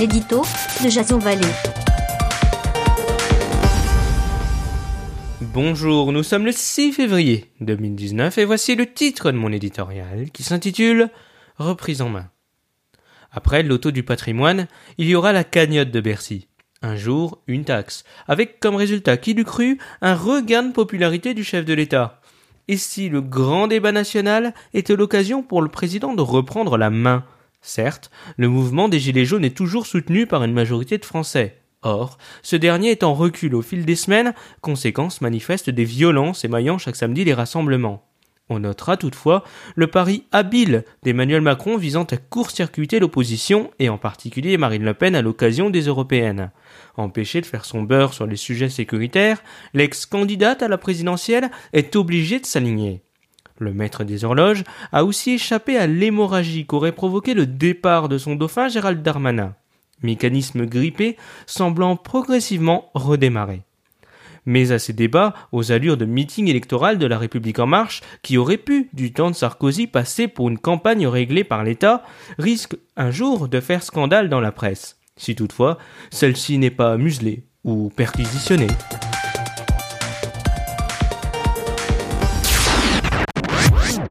l'édito de Jason Vallée. Bonjour, nous sommes le 6 février 2019 et voici le titre de mon éditorial qui s'intitule Reprise en main. Après l'auto du patrimoine, il y aura la cagnotte de Bercy. Un jour, une taxe, avec comme résultat, qui l'eût cru, un regain de popularité du chef de l'État. Et si le grand débat national était l'occasion pour le président de reprendre la main Certes, le mouvement des Gilets jaunes est toujours soutenu par une majorité de Français. Or, ce dernier est en recul au fil des semaines, conséquence manifeste des violences émaillant chaque samedi les rassemblements. On notera toutefois le pari habile d'Emmanuel Macron visant à court-circuiter l'opposition et en particulier Marine Le Pen à l'occasion des européennes. Empêché de faire son beurre sur les sujets sécuritaires, l'ex-candidate à la présidentielle est obligée de s'aligner. Le maître des horloges a aussi échappé à l'hémorragie qu'aurait provoqué le départ de son dauphin Gérald Darmanin. Mécanisme grippé semblant progressivement redémarrer. Mais à ces débats, aux allures de meeting électoral de la République en marche, qui aurait pu, du temps de Sarkozy, passer pour une campagne réglée par l'État, risque un jour de faire scandale dans la presse, si toutefois celle-ci n'est pas muselée ou perquisitionnée.